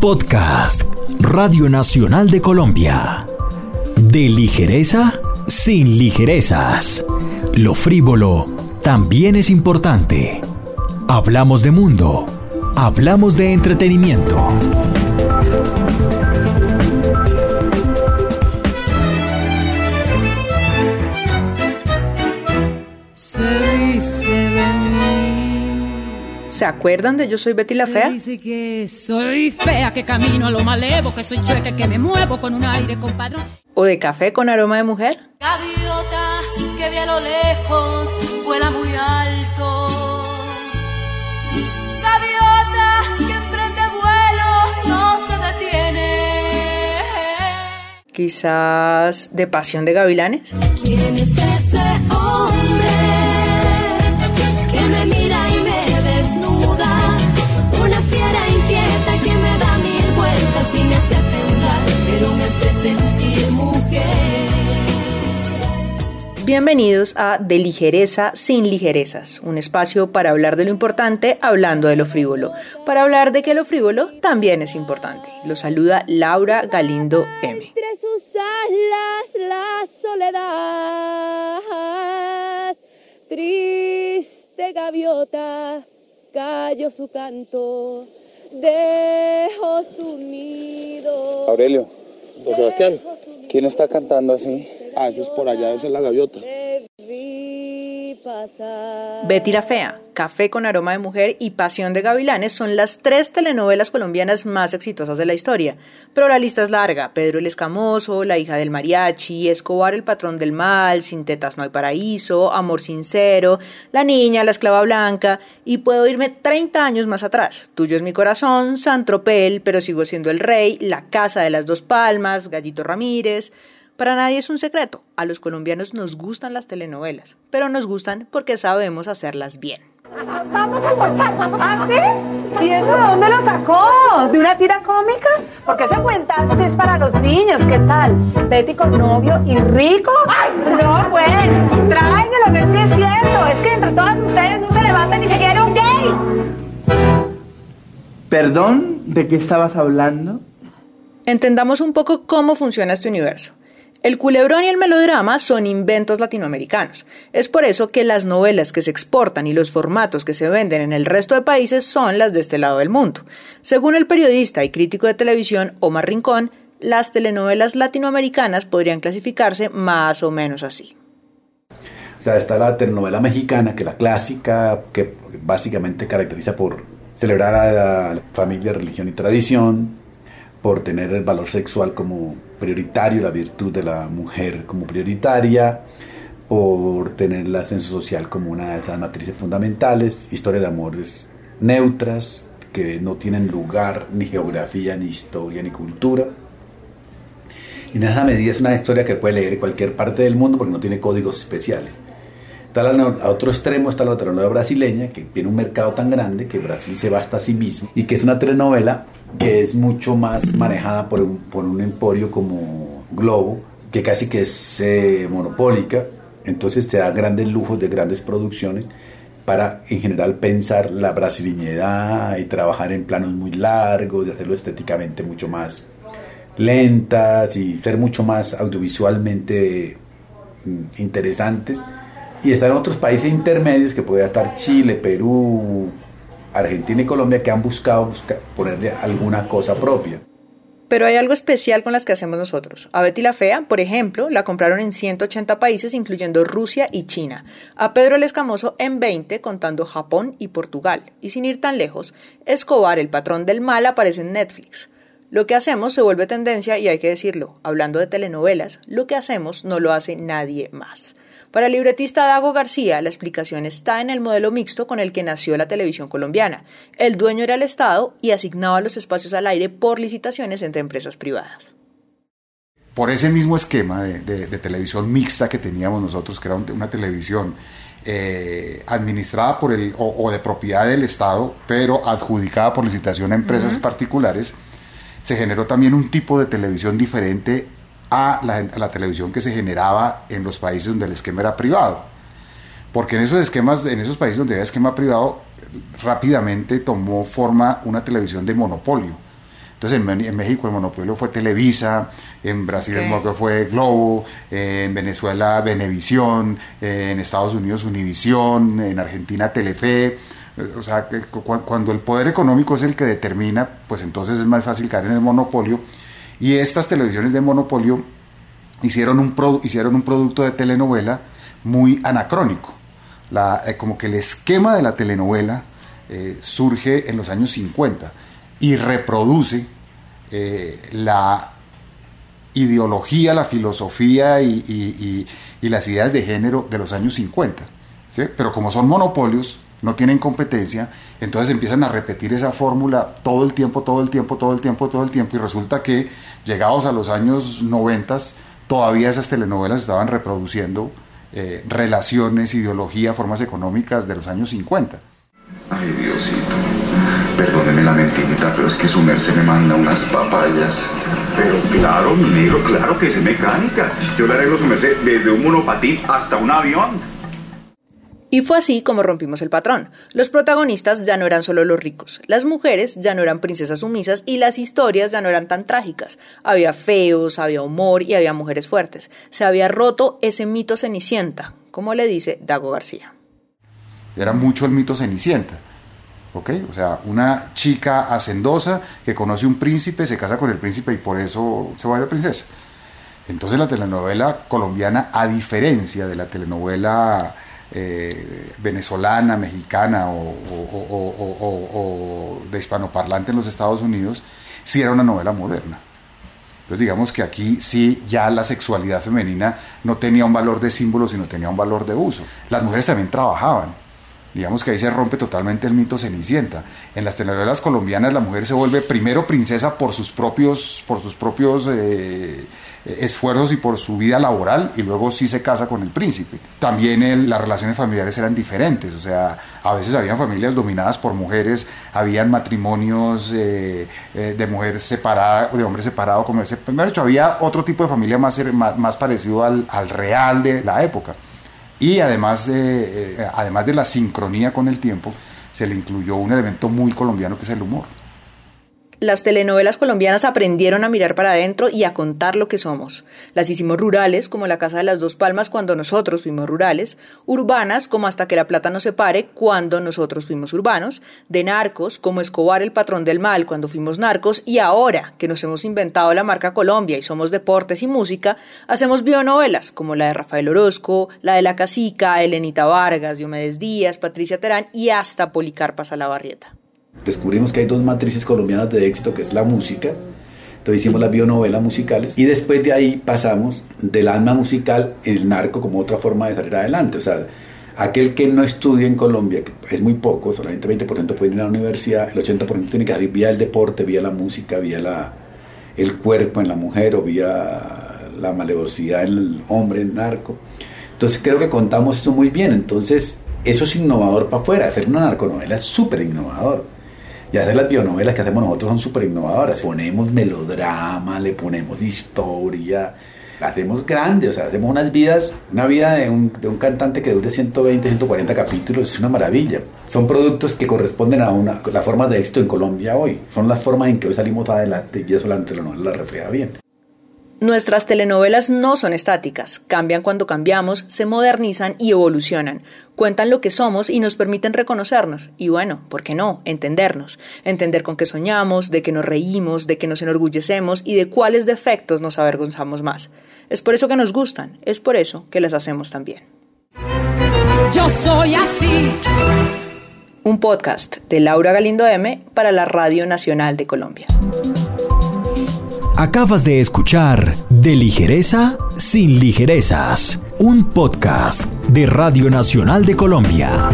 Podcast Radio Nacional de Colombia. De ligereza sin ligerezas. Lo frívolo también es importante. Hablamos de mundo. Hablamos de entretenimiento. ¿Se acuerdan de Yo soy Betty la Fea? dice que soy fea, que camino a lo malevo, que soy chueca, que me muevo con un aire compadre. ¿O de Café con aroma de mujer? Gaviota que vi a lo lejos, vuela muy alto. Gaviota que emprende vuelo, no se detiene. Quizás de Pasión de Gavilanes. ¿Quién es ese Bienvenidos a De ligereza sin ligerezas, un espacio para hablar de lo importante hablando de lo frívolo, para hablar de que lo frívolo también es importante. Lo saluda Laura Galindo M. Entre sus alas la soledad, triste gaviota, cayó su canto, dejó su nido. Aurelio, don Sebastián, ¿quién está cantando así? Ah, eso es por allá, esa es la gaviota. Betty la Fea, Café con aroma de mujer y Pasión de Gavilanes son las tres telenovelas colombianas más exitosas de la historia. Pero la lista es larga. Pedro el Escamoso, La hija del mariachi, Escobar el patrón del mal, Sin tetas no hay paraíso, Amor sincero, La niña, La esclava blanca y puedo irme 30 años más atrás. Tuyo es mi corazón, San Tropel, pero sigo siendo el rey, La casa de las dos palmas, Gallito Ramírez. Para nadie es un secreto, a los colombianos nos gustan las telenovelas, pero nos gustan porque sabemos hacerlas bien. Vamos a almorzar, vamos a... ¿Ah, sí? ¿Y eso de dónde lo sacó? ¿De una tira cómica? Porque ese cuentazo sí es para los niños, ¿qué tal? Betty con novio y rico. ¡Ay! No, pues, tráiganlo, que sí es cierto. Es que entre todas ustedes no se levanta ni siquiera un gay. ¿Perdón? ¿De qué estabas hablando? Entendamos un poco cómo funciona este universo. El culebrón y el melodrama son inventos latinoamericanos. Es por eso que las novelas que se exportan y los formatos que se venden en el resto de países son las de este lado del mundo. Según el periodista y crítico de televisión Omar Rincón, las telenovelas latinoamericanas podrían clasificarse más o menos así. O sea, está la telenovela mexicana, que es la clásica, que básicamente caracteriza por celebrar a la familia, religión y tradición, por tener el valor sexual como prioritario, la virtud de la mujer como prioritaria, por tener el ascenso social como una de esas matrices fundamentales, historia de amores neutras, que no tienen lugar ni geografía, ni historia, ni cultura. Y en esa medida es una historia que puede leer cualquier parte del mundo porque no tiene códigos especiales. Está a otro extremo está la telenovela brasileña, que tiene un mercado tan grande que Brasil se basta a sí mismo, y que es una telenovela que es mucho más manejada por un, por un emporio como Globo, que casi que es eh, monopólica, entonces te da grandes lujos de grandes producciones para en general pensar la brasiliñedad y trabajar en planos muy largos, de hacerlo estéticamente mucho más lentas y ser mucho más audiovisualmente mm, interesantes. Y están otros países intermedios que puede estar Chile, Perú, Argentina y Colombia que han buscado ponerle alguna cosa propia. Pero hay algo especial con las que hacemos nosotros. A Betty la Fea, por ejemplo, la compraron en 180 países, incluyendo Rusia y China. A Pedro el Escamoso en 20, contando Japón y Portugal. Y sin ir tan lejos, Escobar, el patrón del mal, aparece en Netflix. Lo que hacemos se vuelve tendencia y hay que decirlo. Hablando de telenovelas, lo que hacemos no lo hace nadie más. Para el libretista Dago García, la explicación está en el modelo mixto con el que nació la televisión colombiana. El dueño era el Estado y asignaba los espacios al aire por licitaciones entre empresas privadas. Por ese mismo esquema de, de, de televisión mixta que teníamos nosotros, que era un, una televisión eh, administrada por el, o, o, de propiedad del Estado, pero adjudicada por licitación a empresas uh -huh. particulares, se generó también un tipo de televisión diferente a la, a la, televisión que se generaba en los países donde el esquema era privado. Porque en esos esquemas, en esos países donde había esquema privado, rápidamente tomó forma una televisión de monopolio. Entonces en, México el monopolio fue Televisa, en Brasil el monopolio fue Globo, en Venezuela Venevisión, en Estados Unidos Univisión, en Argentina Telefe. O sea, que cuando el poder económico es el que determina, pues entonces es más fácil caer en el monopolio. Y estas televisiones de monopolio hicieron un, hicieron un producto de telenovela muy anacrónico. La, eh, como que el esquema de la telenovela eh, surge en los años 50 y reproduce eh, la ideología, la filosofía y, las ideas de género de los años 50. Pero como son monopolios, no tienen competencia, entonces empiezan a repetir esa fórmula todo el tiempo, todo el tiempo, todo el tiempo, todo el tiempo, y resulta que llegados a los años 90, todavía esas telenovelas estaban reproduciendo eh, relaciones, ideología, formas económicas de los años 50. Ay, Diosito, perdóneme la mentirita, pero es que su merced me manda unas papayas. Pero claro, mi negro, claro que es mecánica. Yo le arreglo su merced desde un monopatín hasta un avión. Y fue así como rompimos el patrón. Los protagonistas ya no eran solo los ricos, las mujeres ya no eran princesas sumisas y las historias ya no eran tan trágicas. Había feos, había humor y había mujeres fuertes. Se había roto ese mito cenicienta, como le dice Dago García. Era mucho el mito cenicienta. ¿ok? O sea, una chica hacendosa que conoce un príncipe, se casa con el príncipe y por eso se va a la princesa. Entonces la telenovela colombiana, a diferencia de la telenovela eh, venezolana, mexicana o, de hispanoparlante en los Estados Unidos, sí era una novela moderna. Entonces digamos que aquí sí ya la sexualidad femenina no tenía un valor de símbolo, sino tenía un valor de uso. Las mujeres también trabajaban. Digamos que ahí se rompe totalmente el mito cenicienta. En las telenovelas colombianas la mujer se vuelve primero princesa por sus propios, por sus propios eh, esfuerzos y por su vida laboral y luego sí se casa con el príncipe. También las relaciones familiares eran diferentes, o sea, a veces habían familias dominadas por mujeres, habían matrimonios eh, eh, de mujer separada, de hombre separado, como ese. Primero hecho, había otro tipo de familia más, más, parecido al, al real de la época. Y además, eh, además de la sincronía con el tiempo, se le incluyó un elemento muy colombiano que es el humor las telenovelas colombianas aprendieron a mirar para adentro y a contar lo que somos. Las hicimos rurales, como La Casa de las Dos Palmas cuando nosotros fuimos rurales, urbanas, como Hasta que la plata nos separe cuando nosotros fuimos urbanos, de narcos, como Escobar el patrón del mal cuando fuimos narcos, y ahora que nos hemos inventado la marca Colombia y somos deportes y música, hacemos bionovelas, como la de Rafael Orozco, la de La Casica, Elenita Vargas, Diomedes Díaz, Patricia Terán y hasta Policarpa Salabarrieta descubrimos que hay dos matrices colombianas de éxito, que es la música, entonces hicimos las bionovelas musicales y después de ahí pasamos del alma musical el narco como otra forma de salir adelante. O sea, aquel que no estudia en Colombia, que es muy poco, solamente 20% puede ir a la universidad, el 80% tiene que salir vía el deporte, vía la música, vía la, el cuerpo en la mujer o vía la malevosidad en el hombre, en el narco. Entonces creo que contamos eso muy bien. Entonces eso es innovador para afuera. Hacer una narconovela es súper innovador y hacer las bionovelas que hacemos nosotros son súper innovadoras. Ponemos melodrama, le ponemos historia, hacemos grande, o sea, hacemos unas vidas, una vida de un, de un cantante que dure 120, 140 capítulos, es una maravilla. Son productos que corresponden a una, la forma de éxito en Colombia hoy. Son las formas en que hoy salimos adelante y eso la telenovela la refleja bien. Nuestras telenovelas no son estáticas, cambian cuando cambiamos, se modernizan y evolucionan, cuentan lo que somos y nos permiten reconocernos, y bueno, ¿por qué no? Entendernos, entender con qué soñamos, de qué nos reímos, de qué nos enorgullecemos y de cuáles defectos nos avergonzamos más. Es por eso que nos gustan, es por eso que las hacemos también. Yo soy así. Un podcast de Laura Galindo M para la Radio Nacional de Colombia. Acabas de escuchar De Ligereza sin Ligerezas, un podcast de Radio Nacional de Colombia.